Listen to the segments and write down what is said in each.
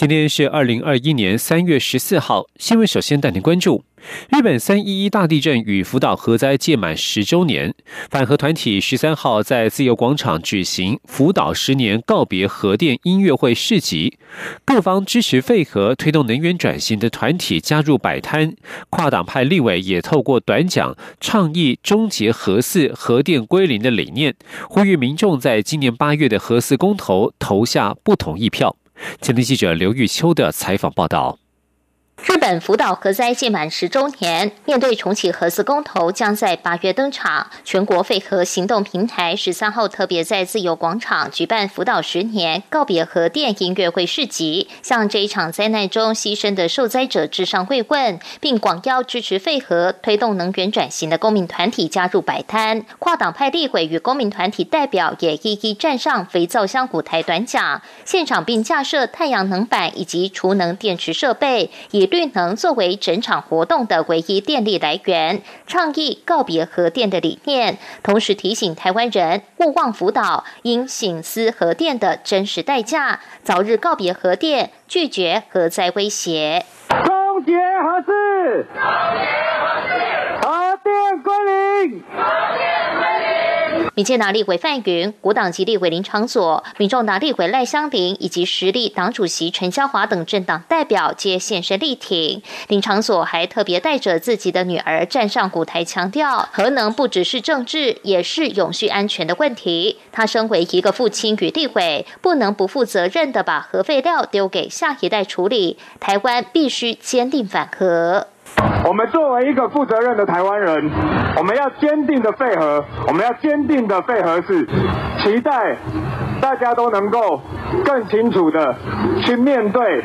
今天是二零二一年三月十四号，新闻首先带您关注。日本三一一大地震与福岛核灾届满十周年，反核团体十三号在自由广场举行福岛十年告别核电音乐会市集，各方支持废核、推动能源转型的团体加入摆摊，跨党派立委也透过短讲倡议终结核四、核电归零的理念，呼吁民众在今年八月的核四公投投下不同意票。前天记者刘玉秋的采访报道。日本福岛核灾届满十周年，面对重启核四公投将在八月登场，全国废核行动平台十三号特别在自由广场举办福岛十年告别核电音乐会市集，向这一场灾难中牺牲的受灾者致上慰问，并广邀支持废核、推动能源转型的公民团体加入摆摊。跨党派立委与公民团体代表也一一站上肥皂箱舞台短讲，现场并架设太阳能板以及储能电池设备，以绿能作为整场活动的唯一电力来源，倡议告别核电的理念，同时提醒台湾人勿忘福岛，应醒思核电的真实代价，早日告别核电，拒绝核灾威胁。终结核四，核电归零。民进党立委范云、国党籍立委林长佐、民众党立委赖香林以及实力党主席陈嘉华等政党代表皆现身力挺。林长佐还特别带着自己的女儿站上舞台，强调核能不只是政治，也是永续安全的问题。他身为一个父亲与立委，不能不负责任的把核废料丢给下一代处理。台湾必须坚定反核。我们作为一个负责任的台湾人，我们要坚定的配合，我们要坚定的配合是，期待大家都能够更清楚的去面对，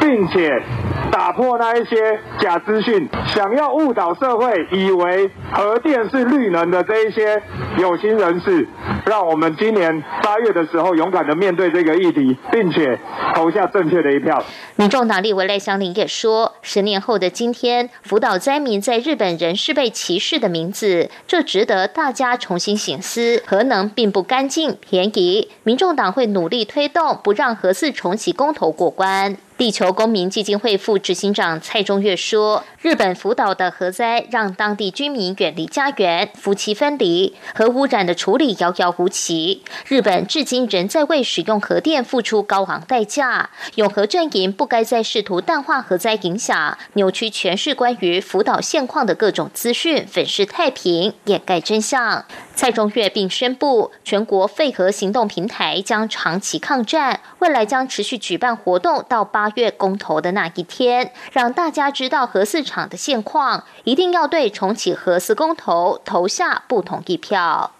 并且。打破那一些假资讯，想要误导社会，以为核电是绿能的这一些有心人士，让我们今年八月的时候勇敢的面对这个议题，并且投下正确的一票。民众党立委赖香林也说，十年后的今天，福岛灾民在日本仍是被歧视的名字，这值得大家重新醒思。核能并不干净、便宜，民众党会努力推动，不让核四重启公投过关。地球公民基金会副执行长蔡中岳说：“日本福岛的核灾让当地居民远离家园，夫妻分离，核污染的处理遥遥无期。日本至今仍在为使用核电付出高昂代价。永和阵营不该再试图淡化核灾影响，扭曲诠释关于福岛现况的各种资讯，粉饰太平，掩盖真相。”蔡中岳并宣布，全国废核行动平台将长期抗战，未来将持续举办活动到八月公投的那一天，让大家知道核四场的现况，一定要对重启核四公投投下不同意票。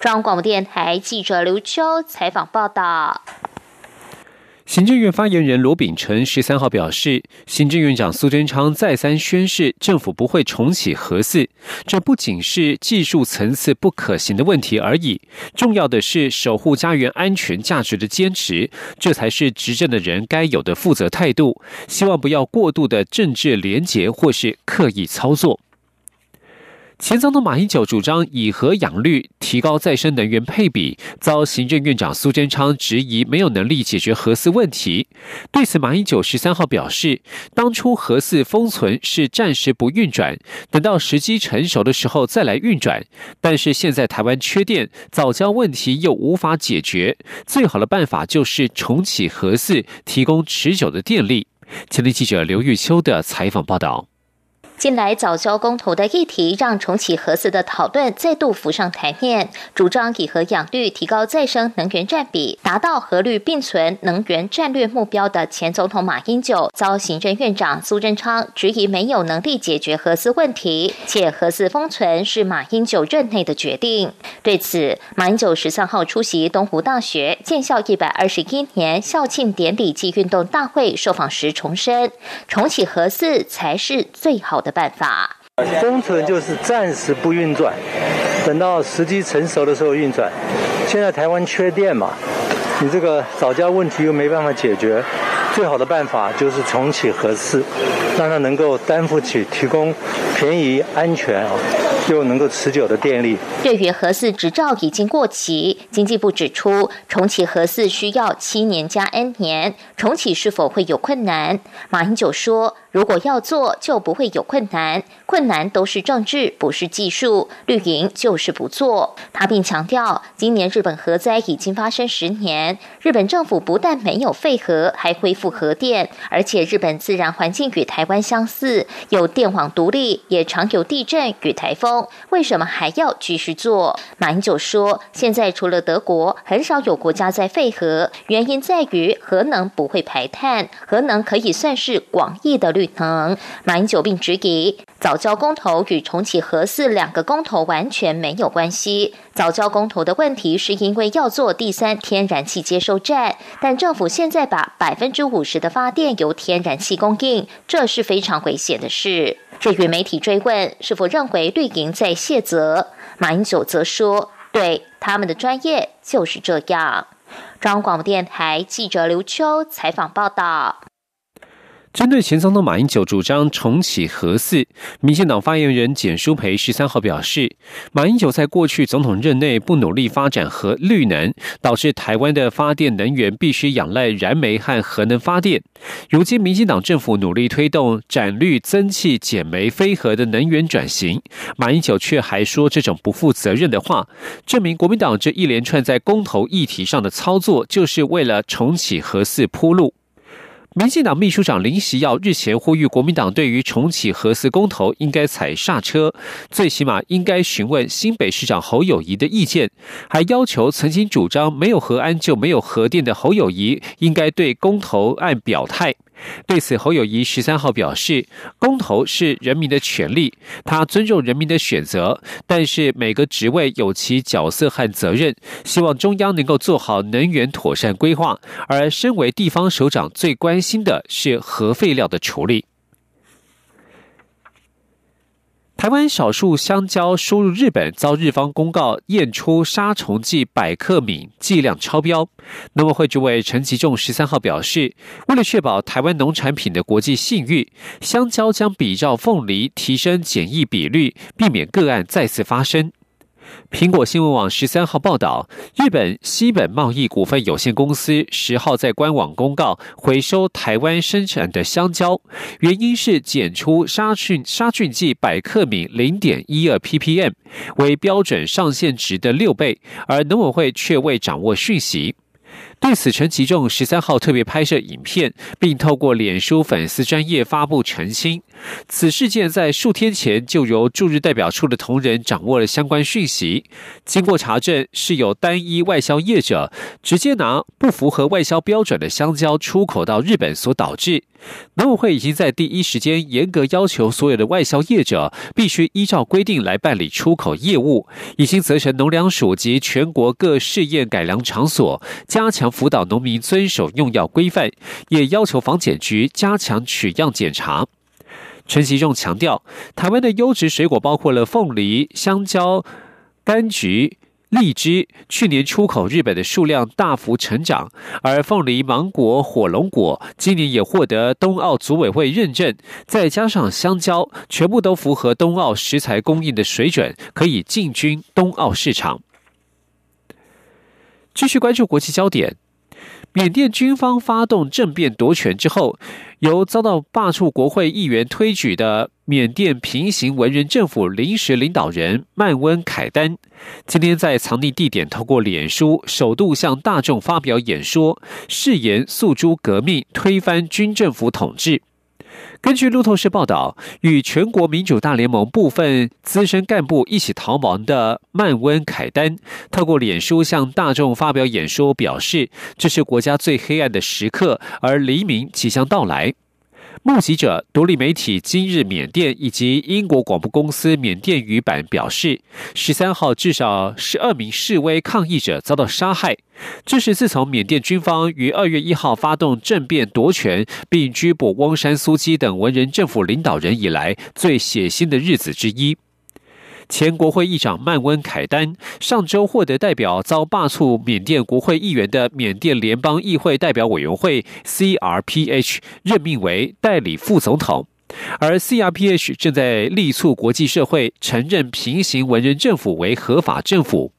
中央广播电台记者刘秋采访报道。行政院发言人罗秉成十三号表示，行政院长苏贞昌再三宣示，政府不会重启核四，这不仅是技术层次不可行的问题而已，重要的是守护家园安全价值的坚持，这才是执政的人该有的负责态度。希望不要过度的政治廉结或是刻意操作。前总统马英九主张以核养绿，提高再生能源配比，遭行政院长苏贞昌质疑没有能力解决核四问题。对此，马英九十三号表示，当初核四封存是暂时不运转，等到时机成熟的时候再来运转。但是现在台湾缺电，早教问题又无法解决，最好的办法就是重启核四，提供持久的电力。前天记者刘玉秋的采访报道。近来早交公投的议题，让重启核四的讨论再度浮上台面。主张以核养绿，提高再生能源占比，达到核绿并存能源战略目标的前总统马英九，遭行政院长苏贞昌质疑没有能力解决核四问题，且核四封存是马英九任内的决定。对此，马英九十三号出席东湖大学建校一百二十一年校庆典礼暨运动大会受访时重申，重启核四才是最好的。办法，封存就是暂时不运转，等到时机成熟的时候运转。现在台湾缺电嘛，你这个早教问题又没办法解决，最好的办法就是重启核四，让它能够担负起提供便宜、安全啊。又能够持久的电力。对于核四执照已经过期，经济部指出，重启核四需要七年加 N 年，重启是否会有困难？马英九说。如果要做，就不会有困难。困难都是政治，不是技术。绿营就是不做。他并强调，今年日本核灾已经发生十年，日本政府不但没有废核，还恢复核电，而且日本自然环境与台湾相似，有电网独立，也常有地震与台风。为什么还要继续做？马英九说，现在除了德国，很少有国家在废核，原因在于核能不会排碳，核能可以算是广义的绿。绿能，马英九并质疑早教公投与重启核四两个公投完全没有关系。早教公投的问题是因为要做第三天然气接收站，但政府现在把百分之五十的发电由天然气供应，这是非常危险的事。至于媒体追问是否认为绿营在卸责，马英九则说：“对他们的专业就是这样。”中央广播电台记者刘秋采访报道。针对前总统马英九主张重启核四，民进党发言人简书培十三号表示，马英九在过去总统任内不努力发展核绿能，导致台湾的发电能源必须仰赖燃煤和核能发电。如今民进党政府努力推动展绿增气减煤非核的能源转型，马英九却还说这种不负责任的话，证明国民党这一连串在公投议题上的操作，就是为了重启核四铺路。民进党秘书长林习耀日前呼吁国民党对于重启核四公投应该踩刹车，最起码应该询问新北市长侯友谊的意见，还要求曾经主张没有核安就没有核电的侯友谊应该对公投案表态。对此，侯友谊十三号表示，公投是人民的权利，他尊重人民的选择，但是每个职位有其角色和责任，希望中央能够做好能源妥善规划，而身为地方首长，最关心的是核废料的处理。台湾少数香蕉输入日本，遭日方公告验出杀虫剂百克敏剂量超标。农委会主委陈吉仲十三号表示，为了确保台湾农产品的国际信誉，香蕉将比照凤梨提升检疫比率，避免个案再次发生。苹果新闻网十三号报道，日本西本贸易股份有限公司十号在官网公告回收台湾生产的香蕉，原因是检出杀菌杀菌剂百克敏零点一二 ppm，为标准上限值的六倍，而农委会却未掌握讯息。对此，陈其仲十三号特别拍摄影片，并透过脸书粉丝专业发布澄清。此事件在数天前就由驻日代表处的同仁掌握了相关讯息。经过查证，是有单一外销业者直接拿不符合外销标准的香蕉出口到日本所导致。农委会已经在第一时间严格要求所有的外销业者必须依照规定来办理出口业务，已经责成农粮署及全国各试验改良场所加强辅导农民遵守用药规范，也要求防检局加强取样检查。陈其仲强调，台湾的优质水果包括了凤梨、香蕉、柑橘、荔枝，去年出口日本的数量大幅成长，而凤梨、芒果、火龙果今年也获得冬奥组委会认证，再加上香蕉，全部都符合冬奥食材供应的水准，可以进军冬奥市场。继续关注国际焦点。缅甸军方发动政变夺权之后，由遭到罢黜国会议员推举的缅甸平行文人政府临时领导人曼温凯丹，今天在藏匿地点透过脸书首度向大众发表演说，誓言诉诸革命，推翻军政府统治。根据路透社报道，与全国民主大联盟部分资深干部一起逃亡的曼温凯丹，透过脸书向大众发表演说，表示这是国家最黑暗的时刻，而黎明即将到来。目击者、独立媒体今日缅甸以及英国广播公司缅甸语版表示，十三号至少十二名示威抗议者遭到杀害。这是自从缅甸军方于二月一号发动政变夺权，并拘捕翁山苏基等文人政府领导人以来最血腥的日子之一。前国会议长曼温凯丹上周获得代表遭罢黜缅甸国会议员的缅甸联邦议会代表委员会 （CRPH） 任命为代理副总统，而 CRPH 正在力促国际社会承认平行文人政府为合法政府。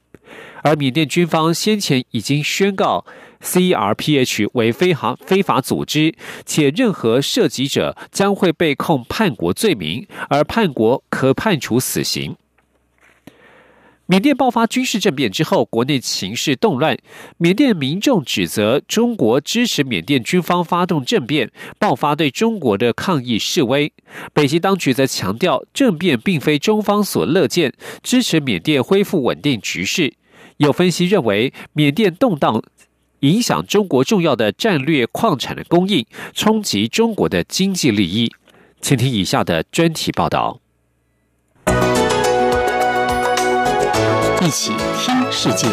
而缅甸军方先前已经宣告 CRPH 为非法非法组织，且任何涉及者将会被控叛国罪名，而叛国可判处死刑。缅甸爆发军事政变之后，国内情势动乱。缅甸民众指责中国支持缅甸军方发动政变，爆发对中国的抗议示威。北京当局则强调，政变并非中方所乐见，支持缅甸恢复稳定局势。有分析认为，缅甸动荡影响中国重要的战略矿产的供应，冲击中国的经济利益。请听以下的专题报道。一起听世界，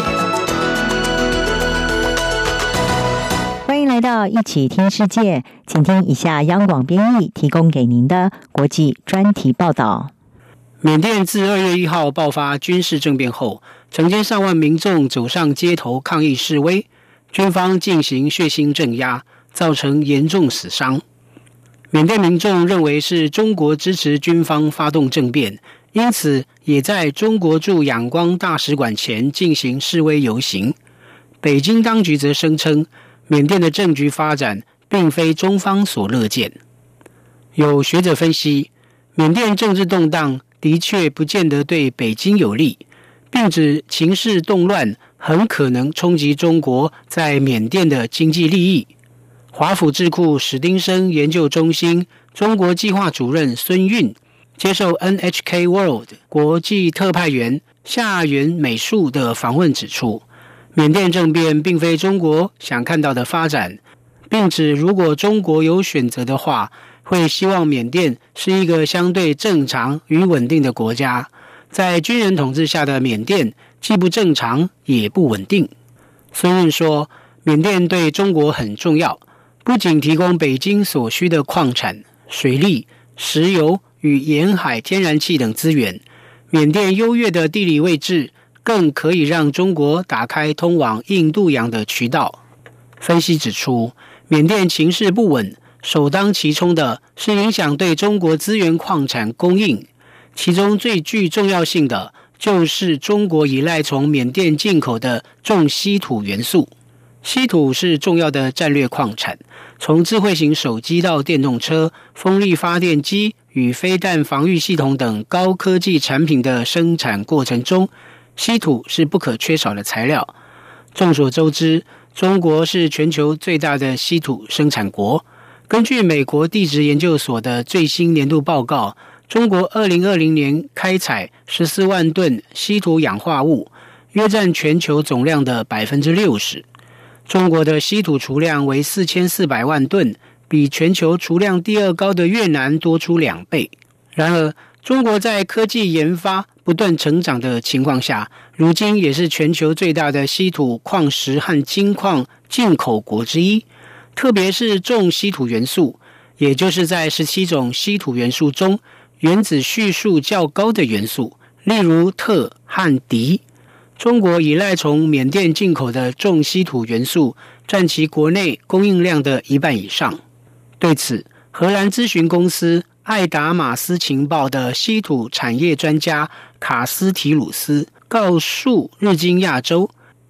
欢迎来到一起听世界，请听以下央广编译提供给您的国际专题报道。缅甸自二月一号爆发军事政变后，成千上万民众走上街头抗议示威，军方进行血腥镇压，造成严重死伤。缅甸民众认为是中国支持军方发动政变。因此，也在中国驻仰光大使馆前进行示威游行。北京当局则声称，缅甸的政局发展并非中方所乐见。有学者分析，缅甸政治动荡的确不见得对北京有利，并指情势动乱很可能冲击中国在缅甸的经济利益。华府智库史丁生研究中心中国计划主任孙运。接受 NHK World 国际特派员夏元美树的访问指出，缅甸政变并非中国想看到的发展，并指如果中国有选择的话，会希望缅甸是一个相对正常与稳定的国家。在军人统治下的缅甸既不正常也不稳定。孙润说，缅甸对中国很重要，不仅提供北京所需的矿产、水利、石油。与沿海天然气等资源，缅甸优越的地理位置更可以让中国打开通往印度洋的渠道。分析指出，缅甸情势不稳，首当其冲的是影响对中国资源矿产供应，其中最具重要性的就是中国依赖从缅甸进口的重稀土元素。稀土是重要的战略矿产，从智慧型手机到电动车、风力发电机。与飞弹防御系统等高科技产品的生产过程中，稀土是不可缺少的材料。众所周知，中国是全球最大的稀土生产国。根据美国地质研究所的最新年度报告，中国二零二零年开采十四万吨稀土氧化物，约占全球总量的百分之六十。中国的稀土储量为四千四百万吨。比全球储量第二高的越南多出两倍。然而，中国在科技研发不断成长的情况下，如今也是全球最大的稀土矿石和金矿进口国之一。特别是重稀土元素，也就是在十七种稀土元素中，原子序数较高的元素，例如铬和锂。中国依赖从缅甸进口的重稀土元素，占其国内供应量的一半以上。对此，荷兰咨询公司艾达马斯情报的稀土产业专家卡斯提鲁斯告诉《日经亚洲》，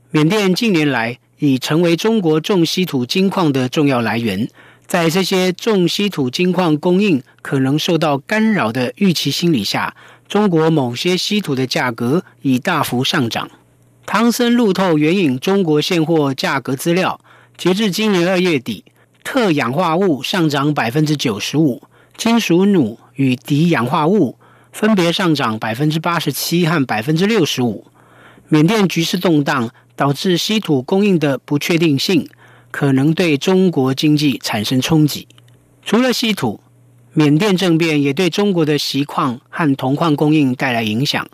缅甸近年来已成为中国重稀土金矿的重要来源。在这些重稀土金矿供应可能受到干扰的预期心理下，中国某些稀土的价格已大幅上涨。汤森路透援引中国现货价格资料，截至今年二月底。特氧化物上涨百分之九十五，金属钼与镝氧化物分别上涨百分之八十七和百分之六十五。缅甸局势动荡，导致稀土供应的不确定性，可能对中国经济产生冲击。除了稀土，缅甸政变也对中国的锡矿和铜矿供应带来影响，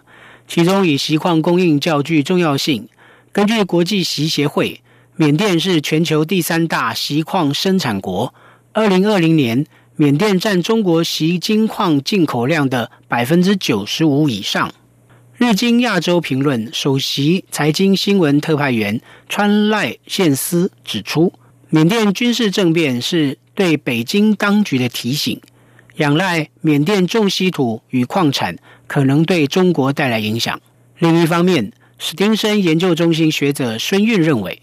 其中以锡矿供应较具重要性。根据国际锡协会。缅甸是全球第三大锡矿生产国。二零二零年，缅甸占中国锡金矿进口量的百分之九十五以上。日经亚洲评论首席财经新闻特派员川赖宪司指出，缅甸军事政变是对北京当局的提醒，仰赖缅甸重稀土与矿产可能对中国带来影响。另一方面，史丁森研究中心学者孙运认为，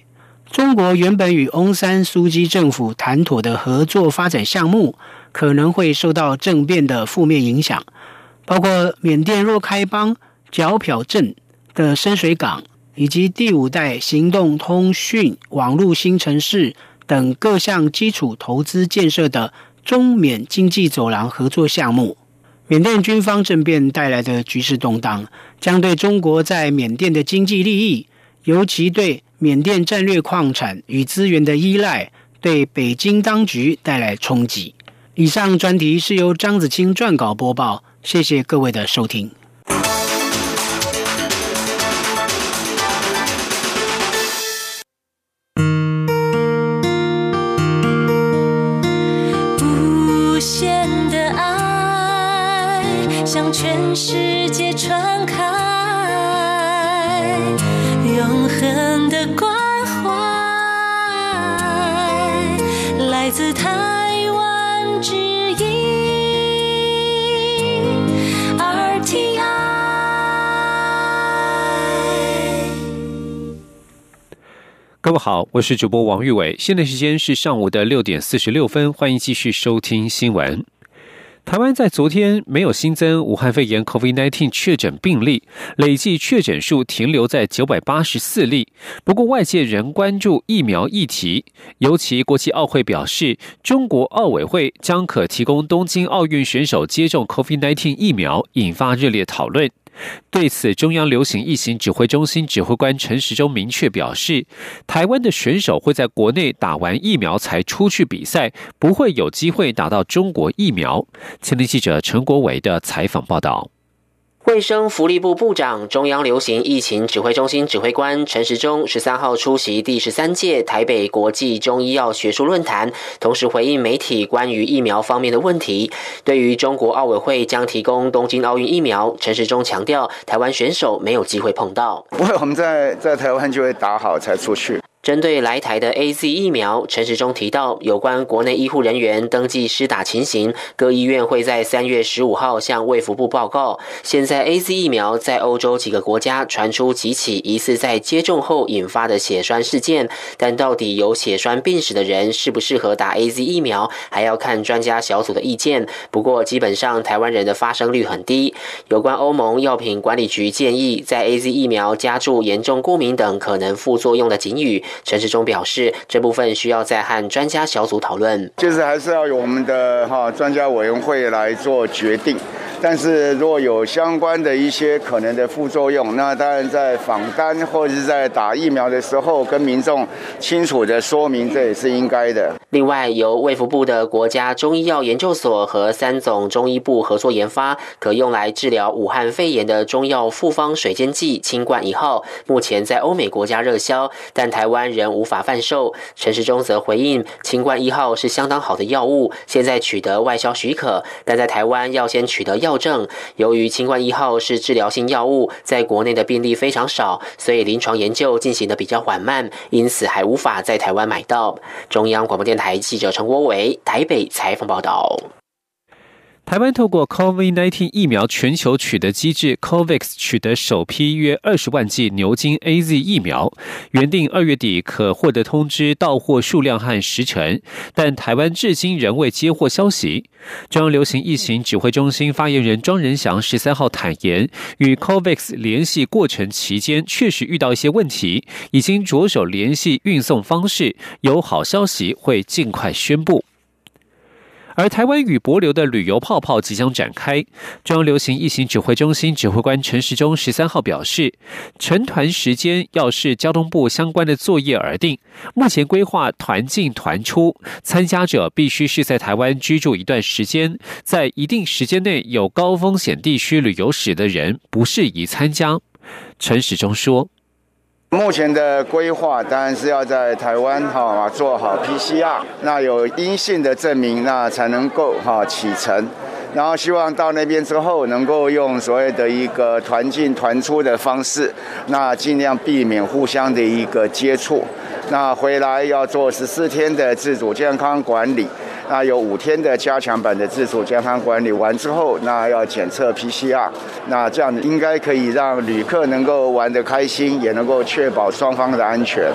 中国原本与翁山苏基政府谈妥的合作发展项目，可能会受到政变的负面影响，包括缅甸若开邦。皎漂镇的深水港，以及第五代行动通讯网络新城市等各项基础投资建设的中缅经济走廊合作项目，缅甸军方政变带来的局势动荡，将对中国在缅甸的经济利益，尤其对缅甸战略矿产与资源的依赖，对北京当局带来冲击。以上专题是由张子清撰稿播报，谢谢各位的收听。各位好，我是主播王玉伟，现在时间是上午的六点四十六分，欢迎继续收听新闻。台湾在昨天没有新增武汉肺炎 （COVID-19） 确诊病例，累计确诊数停留在九百八十四例。不过，外界仍关注疫苗议题，尤其国际奥会表示，中国奥委会将可提供东京奥运选手接种 COVID-19 疫苗，引发热烈讨论。对此，中央流行疫情指挥中心指挥官陈时中明确表示，台湾的选手会在国内打完疫苗才出去比赛，不会有机会打到中国疫苗。前天记者陈国伟的采访报道。卫生福利部部长、中央流行疫情指挥中心指挥官陈时中十三号出席第十三届台北国际中医药学术论坛，同时回应媒体关于疫苗方面的问题。对于中国奥委会将提供东京奥运疫苗，陈时中强调，台湾选手没有机会碰到。不会，我们在在台湾就会打好才出去。针对来台的 A Z 疫苗，陈时中提到，有关国内医护人员登记施打情形，各医院会在三月十五号向卫福部报告。现在 A Z 疫苗在欧洲几个国家传出几起疑似在接种后引发的血栓事件，但到底有血栓病史的人适不适合打 A Z 疫苗，还要看专家小组的意见。不过，基本上台湾人的发生率很低。有关欧盟药品管理局建议在 A Z 疫苗加注严重过敏等可能副作用的警语。陈世忠表示，这部分需要再和专家小组讨论，就是还是要由我们的哈专家委员会来做决定。但是如果有相关的一些可能的副作用，那当然在访单或者是在打疫苗的时候，跟民众清楚的说明，这也是应该的。另外，由卫福部的国家中医药研究所和三总中医部合作研发，可用来治疗武汉肺炎的中药复方水煎剂清冠一号，目前在欧美国家热销，但台湾人无法贩售。陈时中则回应，清冠一号是相当好的药物，现在取得外销许可，但在台湾要先取得药。证由于清冠一号是治疗性药物，在国内的病例非常少，所以临床研究进行的比较缓慢，因此还无法在台湾买到。中央广播电台记者陈国伟台北采访报道。台湾透过 COVID-19 疫苗全球取得机制 COVAX 取得首批约二十万剂牛津 AZ 疫苗，原定二月底可获得通知到货数量和时程，但台湾至今仍未接获消息。中央流行疫情指挥中心发言人庄仁祥十三号坦言，与 COVAX 联系过程期间确实遇到一些问题，已经着手联系运送方式，有好消息会尽快宣布。而台湾与博流的旅游泡泡即将展开，中央流行疫情指挥中心指挥官陈时中十三号表示，成团时间要视交通部相关的作业而定。目前规划团进团出，参加者必须是在台湾居住一段时间，在一定时间内有高风险地区旅游史的人不适宜参加。陈时中说。目前的规划当然是要在台湾哈做好 PCR，那有阴性的证明，那才能够哈启程。然后希望到那边之后能够用所谓的一个团进团出的方式，那尽量避免互相的一个接触。那回来要做十四天的自主健康管理，那有五天的加强版的自主健康管理完之后，那要检测 PCR，那这样应该可以让旅客能够玩得开心，也能够确保双方的安全。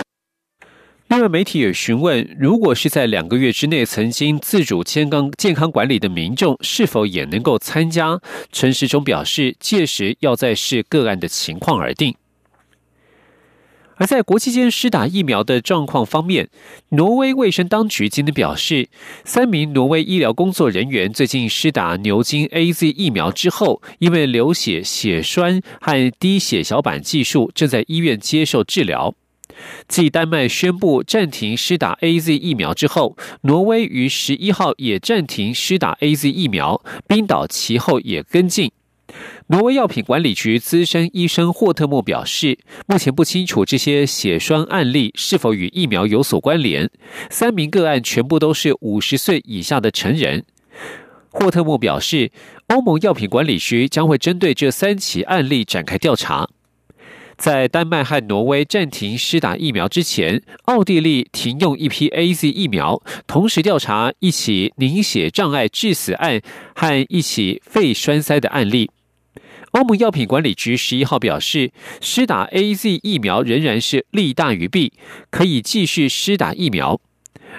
另外，媒体也询问，如果是在两个月之内曾经自主健康健康管理的民众，是否也能够参加？陈时中表示，届时要再视个案的情况而定。而在国际间施打疫苗的状况方面，挪威卫生当局今天表示，三名挪威医疗工作人员最近施打牛津 A Z 疫苗之后，因为流血、血栓和低血小板技术，正在医院接受治疗。继丹麦宣布暂停施打 A Z 疫苗之后，挪威于十一号也暂停施打 A Z 疫苗，冰岛其后也跟进。挪威药品管理局资深医生霍特莫表示，目前不清楚这些血栓案例是否与疫苗有所关联。三名个案全部都是五十岁以下的成人。霍特莫表示，欧盟药品管理局将会针对这三起案例展开调查。在丹麦和挪威暂停施打疫苗之前，奥地利停用一批 A Z 疫苗，同时调查一起凝血障碍致死案和一起肺栓塞的案例。欧盟药品管理局十一号表示，施打 A Z 疫苗仍然是利大于弊，可以继续施打疫苗。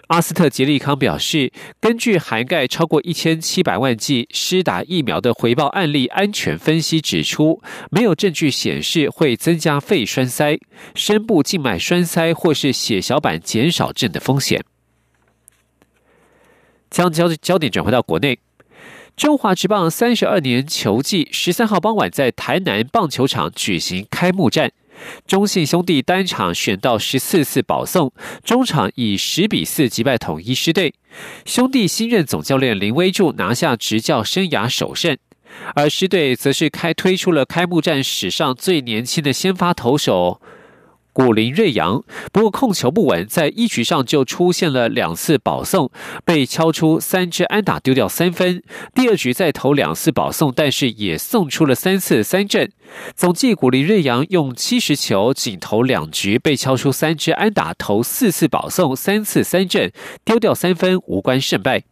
阿斯特捷利康表示，根据涵盖超过一千七百万剂施打疫苗的回报案例安全分析指出，没有证据显示会增加肺栓塞、深部静脉栓塞或是血小板减少症的风险。将焦焦点转回到国内，中华职棒三十二年球季十三号傍晚在台南棒球场举行开幕战。中信兄弟单场选到十四次保送，中场以十比四击败统一狮队。兄弟新任总教练林威柱拿下执教生涯首胜，而狮队则是开推出了开幕战史上最年轻的先发投手。古林瑞阳，不过控球不稳，在一局上就出现了两次保送，被敲出三支安打，丢掉三分。第二局再投两次保送，但是也送出了三次三振。总计古林瑞阳用七十球，仅投两局，被敲出三支安打，投四次保送，三次三振，丢掉三分，无关胜败。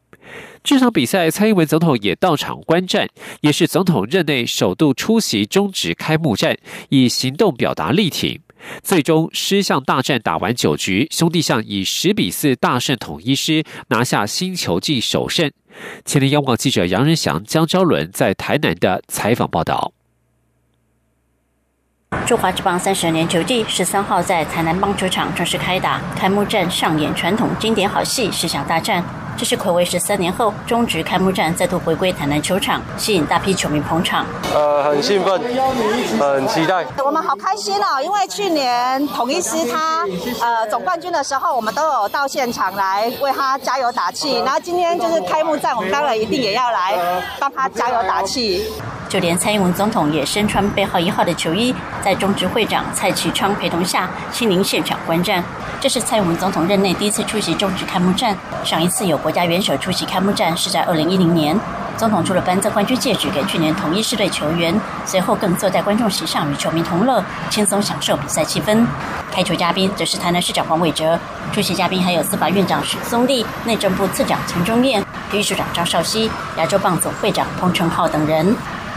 这场比赛，蔡英文总统也到场观战，也是总统任内首度出席中职开幕战，以行动表达力挺。最终狮象大战打完九局，兄弟象以十比四大胜统一狮，拿下新球季首胜。前天央广记者杨仁祥、江昭伦在台南的采访报道。中华职棒三十年球季十三号在台南棒球场正式开打，开幕战上演传统经典好戏——狮象大战。这是可谓十三年后，中职开幕战再度回归台南球场，吸引大批球迷捧场。呃，很兴奋，很期待。我们好开心哦，因为去年统一师他呃总冠军的时候，我们都有到现场来为他加油打气。然后今天就是开幕战，我们当然一定也要来帮他加油打气。就连蔡英文总统也身穿背号一号的球衣，在中职会长蔡启昌陪同下亲临现场观战。这是蔡英文总统任内第一次出席中职开幕战，上一次有国家元首出席开幕战是在二零一零年。总统除了颁赠冠军戒指给去年同一师队球员，随后更坐在观众席上与球迷同乐，轻松享受比赛气氛。开球嘉宾则是台南市长黄伟哲，出席嘉宾还有司法院长许宗立、内政部次长陈忠燕、体育署长张少熙、亚洲棒总会长彭成浩等人。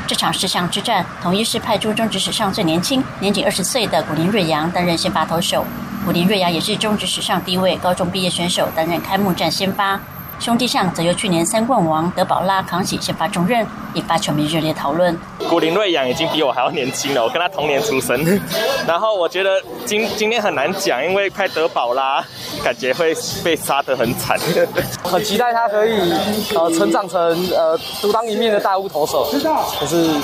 这场十项之战，统一是派出中职史上最年轻、年仅二十岁的古林瑞阳担任先发投手。古林瑞阳也是中职史上第一位高中毕业选手担任开幕战先发。兄弟象则由去年三冠王德保拉扛起先发重任，引发球迷热烈讨论。古林瑞阳已经比我还要年轻了，我跟他同年出生。然后我觉得今今天很难讲，因为派德保拉感觉会被杀得很惨。很期待他可以呃成长成呃独当一面的大物投手。可是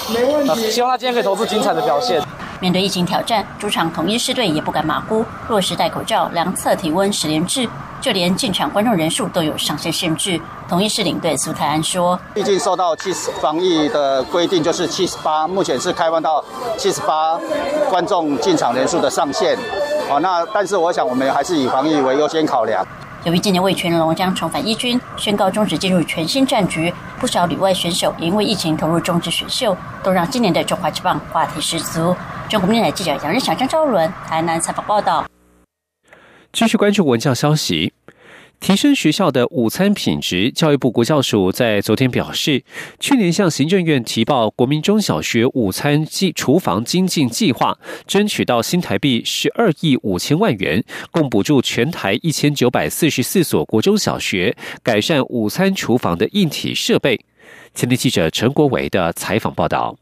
希望他今天可以投出精彩的表现。面对疫情挑战，主场统一狮队也不敢马虎，落实戴口罩、量测体温十连制，就连进场观众人数都有上限限制。统一狮领队苏泰安说：“毕竟受到七十防疫的规定，就是七十八，目前是开放到七十八观众进场人数的上限。哦，那但是我想我们还是以防疫为优先考量。”由于今年魏全龙将重返一军，宣告终止进入全新战局，不少旅外选手也因为疫情投入中职选秀，都让今年的中华之棒话题十足。中国电台记者杨仁祥、张昭伦台南采访报道。继续关注文教消息。提升学校的午餐品质，教育部国教署在昨天表示，去年向行政院提报国民中小学午餐计厨房精进计划，争取到新台币十二亿五千万元，共补助全台一千九百四十四所国中小学改善午餐厨房的硬体设备。前天记者陈国伟的采访报道。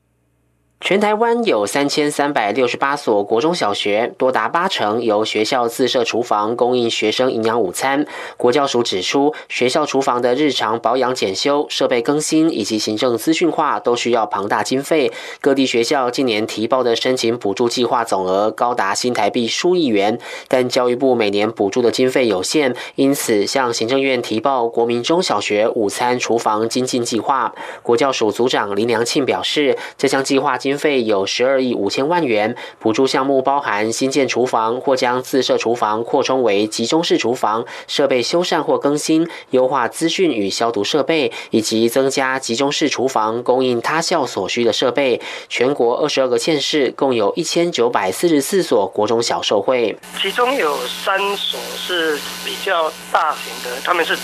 全台湾有三千三百六十八所国中小学，多达八成由学校自设厨房供应学生营养午餐。国教署指出，学校厨房的日常保养检修、设备更新以及行政资讯化都需要庞大经费。各地学校近年提报的申请补助计划总额高达新台币数亿元，但教育部每年补助的经费有限，因此向行政院提报国民中小学午餐厨房精进计划。国教署组长林良庆表示，这项计划经费有十二亿五千万元，补助项目包含新建厨房或将自设厨房扩充为集中式厨房，设备修缮或更新，优化资讯与消毒设备，以及增加集中式厨房供应他校所需的设备。全国二十二个县市共有一千九百四十四所国中小受惠，其中有三所是比较大型的，他们是。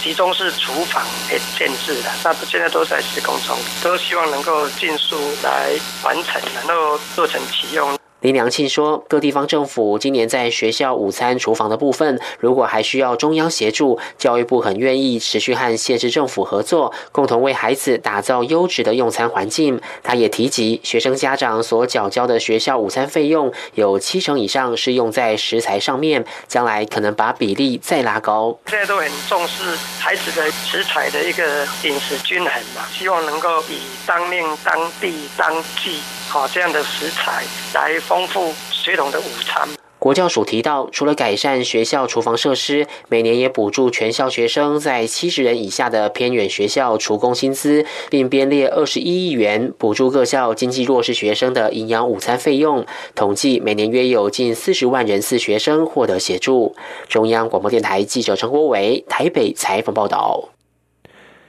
其中是厨房给建制的，那现在都在施工中，都希望能够尽速来完成，然后做成启用。林良庆说，各地方政府今年在学校午餐厨房的部分，如果还需要中央协助，教育部很愿意持续和县市政府合作，共同为孩子打造优质的用餐环境。他也提及，学生家长所缴交的学校午餐费用有七成以上是用在食材上面，将来可能把比例再拉高。现在都很重视孩子的食材的一个饮食均衡嘛，希望能够以当令、当地、当季。好，这样的食材来丰富学童的午餐。国教署提到，除了改善学校厨房设施，每年也补助全校学生在七十人以下的偏远学校厨工薪资，并编列二十一亿元补助各校经济弱势学生的营养午餐费用。统计每年约有近四十万人次学生获得协助。中央广播电台记者陈国伟台北采访报道。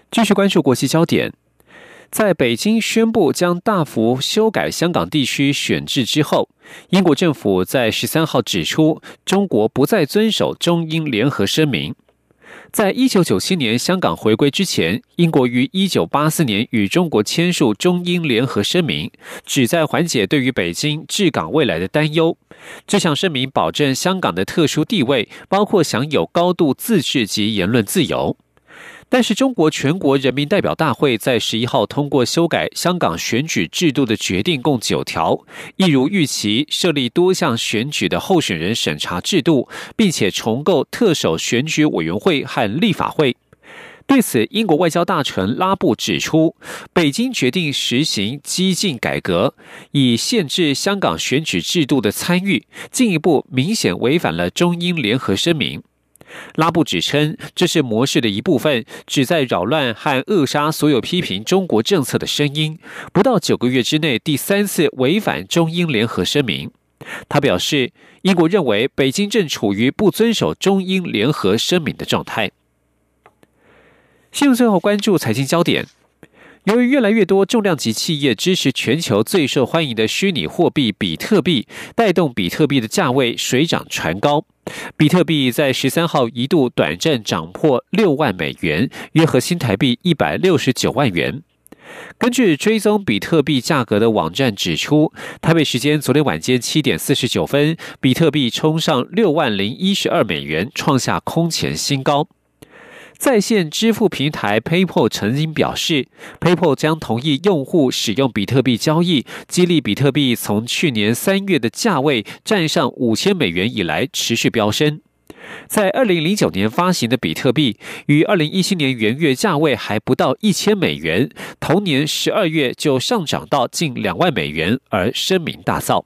继续关注国际焦点。在北京宣布将大幅修改香港地区选制之后，英国政府在十三号指出，中国不再遵守中英联合声明。在一九九七年香港回归之前，英国于一九八四年与中国签署中英联合声明，旨在缓解对于北京治港未来的担忧。这项声明保证香港的特殊地位，包括享有高度自治及言论自由。但是，中国全国人民代表大会在十一号通过修改香港选举制度的决定共九条，一如预期设立多项选举的候选人审查制度，并且重构特首选举委员会和立法会。对此，英国外交大臣拉布指出，北京决定实行激进改革，以限制香港选举制度的参与，进一步明显违反了中英联合声明。拉布指称，这是模式的一部分，旨在扰乱和扼杀所有批评中国政策的声音。不到九个月之内，第三次违反中英联合声明。他表示，英国认为北京正处于不遵守中英联合声明的状态。新闻最后关注财经焦点。由于越来越多重量级企业支持全球最受欢迎的虚拟货币比特币，带动比特币的价位水涨船高。比特币在十三号一度短暂涨破六万美元，约合新台币一百六十九万元。根据追踪比特币价格的网站指出，台北时间昨天晚间七点四十九分，比特币冲上六万零一十二美元，创下空前新高。在线支付平台 PayPal 曾经表示，PayPal 将同意用户使用比特币交易，激励比特币从去年三月的价位站上五千美元以来持续飙升。在二零零九年发行的比特币，于二零一七年元月价位还不到一千美元，同年十二月就上涨到近两万美元，而声名大噪。